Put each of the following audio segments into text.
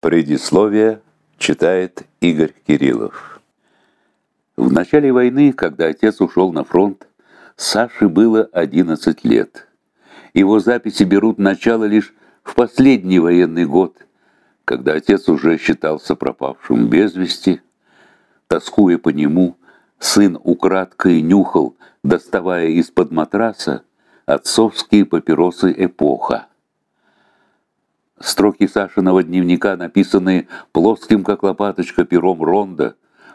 Предисловие читает Игорь Кириллов. В начале войны, когда отец ушел на фронт, Саше было 11 лет. Его записи берут начало лишь в последний военный год, когда отец уже считался пропавшим без вести. Тоскуя по нему, сын украдкой нюхал, доставая из-под матраса, отцовские папиросы «Эпоха». Строки Сашиного дневника, написанные плоским, как лопаточка, пером ронда,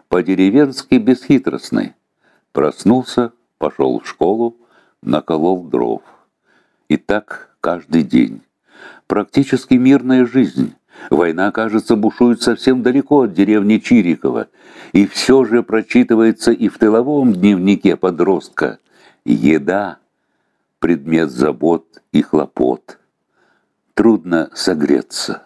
по-деревенски бесхитростны. Проснулся, пошел в школу, наколол дров. И так каждый день. Практически мирная жизнь. Война, кажется, бушует совсем далеко от деревни Чирикова, и все же прочитывается и в тыловом дневнике подростка. Еда – предмет забот и хлопот трудно согреться.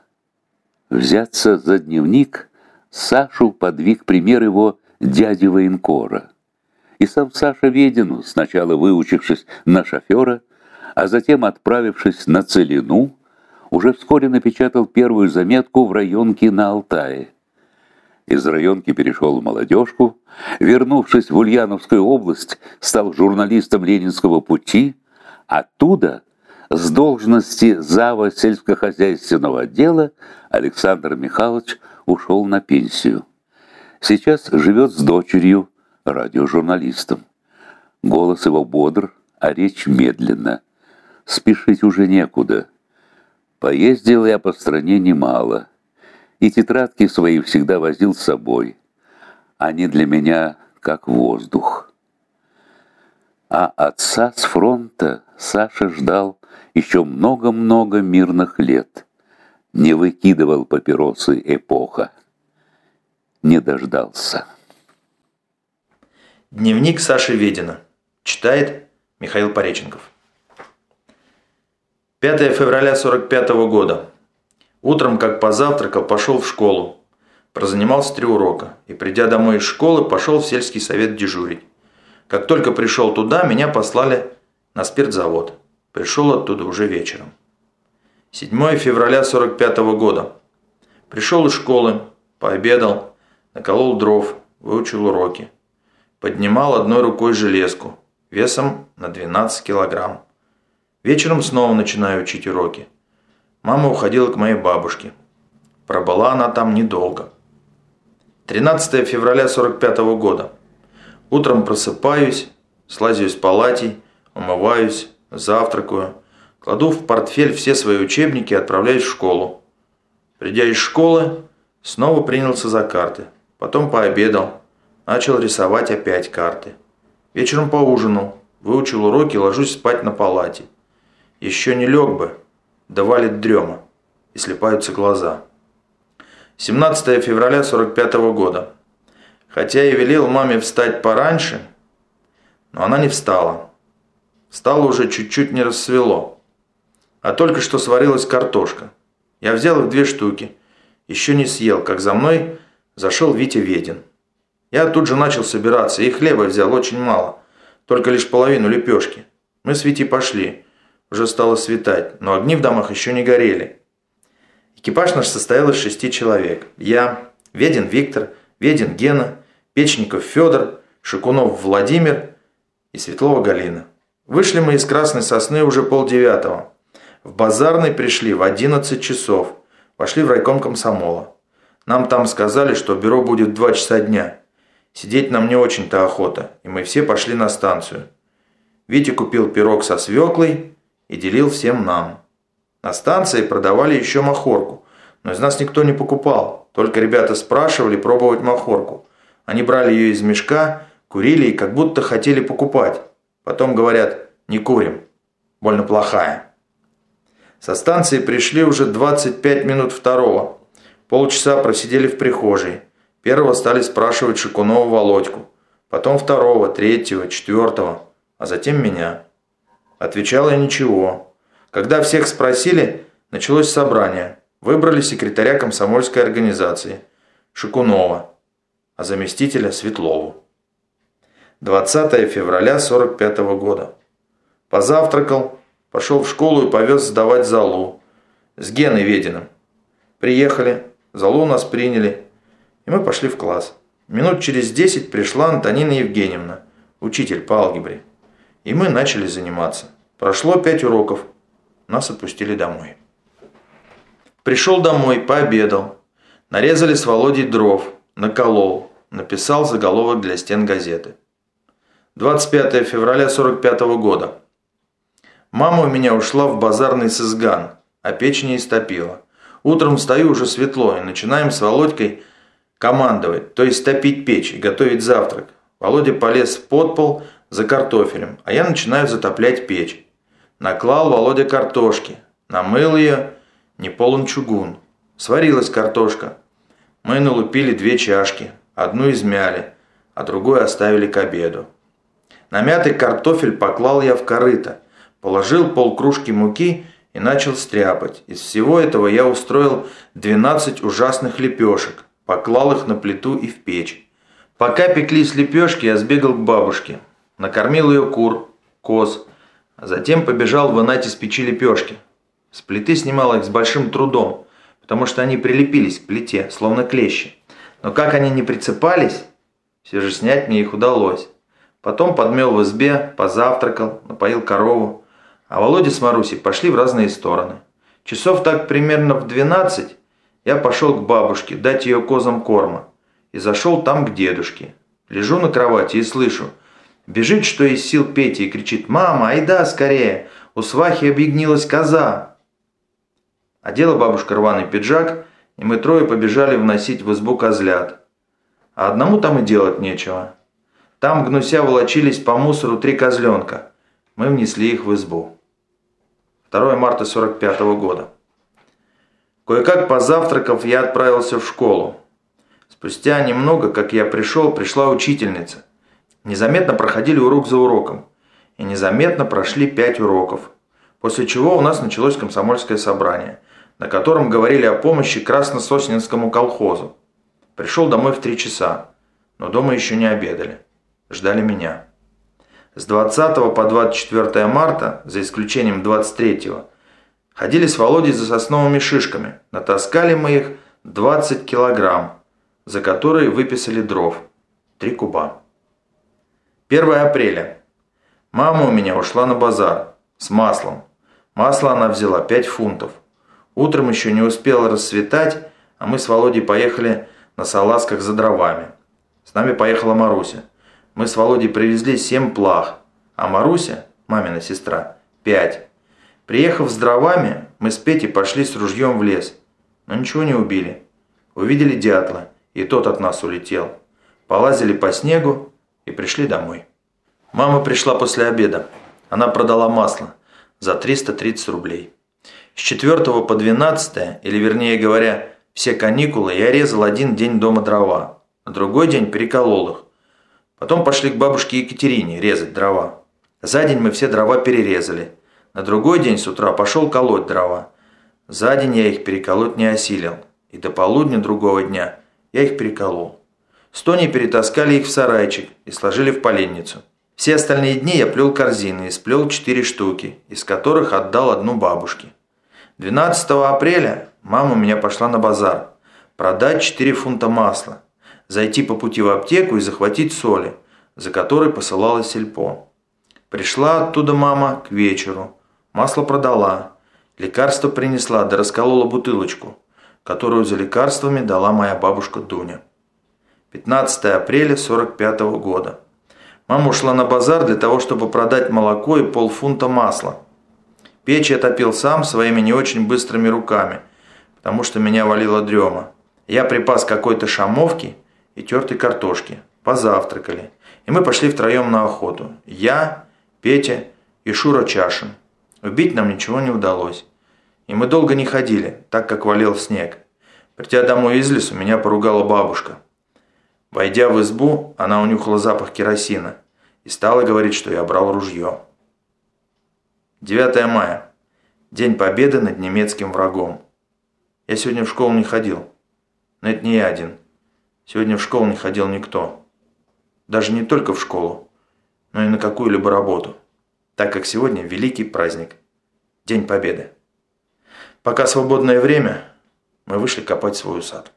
Взяться за дневник Сашу подвиг пример его дяди военкора. И сам Саша Ведину, сначала выучившись на шофера, а затем отправившись на Целину, уже вскоре напечатал первую заметку в районке на Алтае. Из районки перешел в молодежку, вернувшись в Ульяновскую область, стал журналистом Ленинского пути, оттуда с должности зава сельскохозяйственного отдела Александр Михайлович ушел на пенсию. Сейчас живет с дочерью, радиожурналистом. Голос его бодр, а речь медленно. Спешить уже некуда. Поездил я по стране немало, и тетрадки свои всегда возил с собой. Они для меня как воздух. А отца с фронта Саша ждал еще много-много мирных лет. Не выкидывал папиросы эпоха. Не дождался. Дневник Саши Ведина. Читает Михаил Пореченков. 5 февраля 45 года. Утром, как позавтракал, пошел в школу. Прозанимался три урока. И, придя домой из школы, пошел в сельский совет дежурить. Как только пришел туда, меня послали на спиртзавод. Пришел оттуда уже вечером. 7 февраля 45 -го года. Пришел из школы, пообедал, наколол дров, выучил уроки. Поднимал одной рукой железку, весом на 12 килограмм. Вечером снова начинаю учить уроки. Мама уходила к моей бабушке. Пробыла она там недолго. 13 февраля 45 -го года. Утром просыпаюсь, слазю из палати, умываюсь, завтракаю, кладу в портфель все свои учебники и отправляюсь в школу. Придя из школы, снова принялся за карты. Потом пообедал, начал рисовать опять карты. Вечером поужинал, выучил уроки ложусь спать на палате. Еще не лег бы, да валит дрема, и слепаются глаза. 17 февраля 45 года. Хотя я велел маме встать пораньше, но она не встала. Стало уже чуть-чуть не рассвело. А только что сварилась картошка. Я взял их две штуки. Еще не съел, как за мной зашел Витя Ведин. Я тут же начал собираться, и хлеба взял очень мало. Только лишь половину лепешки. Мы с Витей пошли. Уже стало светать, но огни в домах еще не горели. Экипаж наш состоял из шести человек. Я, Ведин Виктор, Ведин Гена, Печников Федор, Шикунов Владимир и Светлова Галина. Вышли мы из Красной Сосны уже полдевятого. В базарный пришли в 11 часов. Пошли в райком комсомола. Нам там сказали, что бюро будет в 2 часа дня. Сидеть нам не очень-то охота, и мы все пошли на станцию. Витя купил пирог со свеклой и делил всем нам. На станции продавали еще махорку, но из нас никто не покупал. Только ребята спрашивали пробовать махорку. Они брали ее из мешка, курили и как будто хотели покупать. Потом говорят, не курим, больно плохая. Со станции пришли уже 25 минут второго. Полчаса просидели в прихожей. Первого стали спрашивать Шикунова Володьку. Потом второго, третьего, четвертого. А затем меня. Отвечал я ничего. Когда всех спросили, началось собрание. Выбрали секретаря комсомольской организации. Шикунова. А заместителя Светлову. 20 февраля 45 года. Позавтракал, пошел в школу и повез сдавать залу. С Геной Вединым. Приехали, залу нас приняли, и мы пошли в класс. Минут через десять пришла Антонина Евгеньевна, учитель по алгебре. И мы начали заниматься. Прошло пять уроков. Нас отпустили домой. Пришел домой, пообедал. Нарезали с Володей дров, наколол, написал заголовок для стен газеты. 25 февраля 45 года. Мама у меня ушла в базарный сызган, а печь не истопила. Утром встаю уже светло и начинаем с Володькой командовать, то есть топить печь и готовить завтрак. Володя полез в подпол за картофелем, а я начинаю затоплять печь. Наклал Володя картошки, намыл ее, не полон чугун. Сварилась картошка. Мы налупили две чашки, одну измяли, а другую оставили к обеду. Намятый картофель поклал я в корыто, положил полкружки муки и начал стряпать. Из всего этого я устроил 12 ужасных лепешек, поклал их на плиту и в печь. Пока пеклись лепешки, я сбегал к бабушке, накормил ее кур, коз, а затем побежал вынать из печи лепешки. С плиты снимал их с большим трудом, потому что они прилепились к плите, словно клещи. Но как они не прицепались, все же снять мне их удалось. Потом подмел в избе, позавтракал, напоил корову. А Володя с Марусей пошли в разные стороны. Часов так примерно в 12 я пошел к бабушке дать ее козам корма и зашел там к дедушке. Лежу на кровати и слышу. Бежит, что из сил Петя, и кричит «Мама, айда скорее! У свахи объегнилась коза!» Одела бабушка рваный пиджак, и мы трое побежали вносить в избу козлят. А одному там и делать нечего. Там гнуся волочились по мусору три козленка. Мы внесли их в избу. 2 марта 45 -го года. Кое-как позавтракав, я отправился в школу. Спустя немного, как я пришел, пришла учительница. Незаметно проходили урок за уроком. И незаметно прошли пять уроков. После чего у нас началось комсомольское собрание, на котором говорили о помощи Краснососненскому колхозу. Пришел домой в три часа, но дома еще не обедали ждали меня. С 20 по 24 марта, за исключением 23 ходили с Володей за сосновыми шишками. Натаскали мы их 20 килограмм, за которые выписали дров. Три куба. 1 апреля. Мама у меня ушла на базар с маслом. Масло она взяла 5 фунтов. Утром еще не успело расцветать, а мы с Володей поехали на салазках за дровами. С нами поехала Маруся. Мы с Володей привезли семь плах, а Маруся, мамина сестра, пять. Приехав с дровами, мы с Петей пошли с ружьем в лес, но ничего не убили. Увидели дятла, и тот от нас улетел. Полазили по снегу и пришли домой. Мама пришла после обеда. Она продала масло за 330 рублей. С 4 по 12, или вернее говоря, все каникулы я резал один день дома дрова, а другой день переколол их. Потом пошли к бабушке Екатерине резать дрова. За день мы все дрова перерезали. На другой день с утра пошел колоть дрова. За день я их переколоть не осилил. И до полудня другого дня я их переколол. С Тоней перетаскали их в сарайчик и сложили в поленницу. Все остальные дни я плел корзины и сплел четыре штуки, из которых отдал одну бабушке. 12 апреля мама у меня пошла на базар. Продать 4 фунта масла зайти по пути в аптеку и захватить соли, за которой посылала сельпо. Пришла оттуда мама к вечеру, масло продала, лекарство принесла, да расколола бутылочку, которую за лекарствами дала моя бабушка Дуня. 15 апреля 45 -го года. Мама ушла на базар для того, чтобы продать молоко и полфунта масла. Печь я топил сам своими не очень быстрыми руками, потому что меня валила дрема. Я припас какой-то шамовки – и тертой картошки. Позавтракали. И мы пошли втроем на охоту. Я, Петя и Шура Чашин. Убить нам ничего не удалось. И мы долго не ходили, так как валил снег. Придя домой из лесу, меня поругала бабушка. Войдя в избу, она унюхала запах керосина и стала говорить, что я брал ружье. 9 мая. День победы над немецким врагом. Я сегодня в школу не ходил. Но это не я один. Сегодня в школу не ходил никто. Даже не только в школу, но и на какую-либо работу. Так как сегодня великий праздник. День Победы. Пока свободное время, Мы вышли копать свой сад.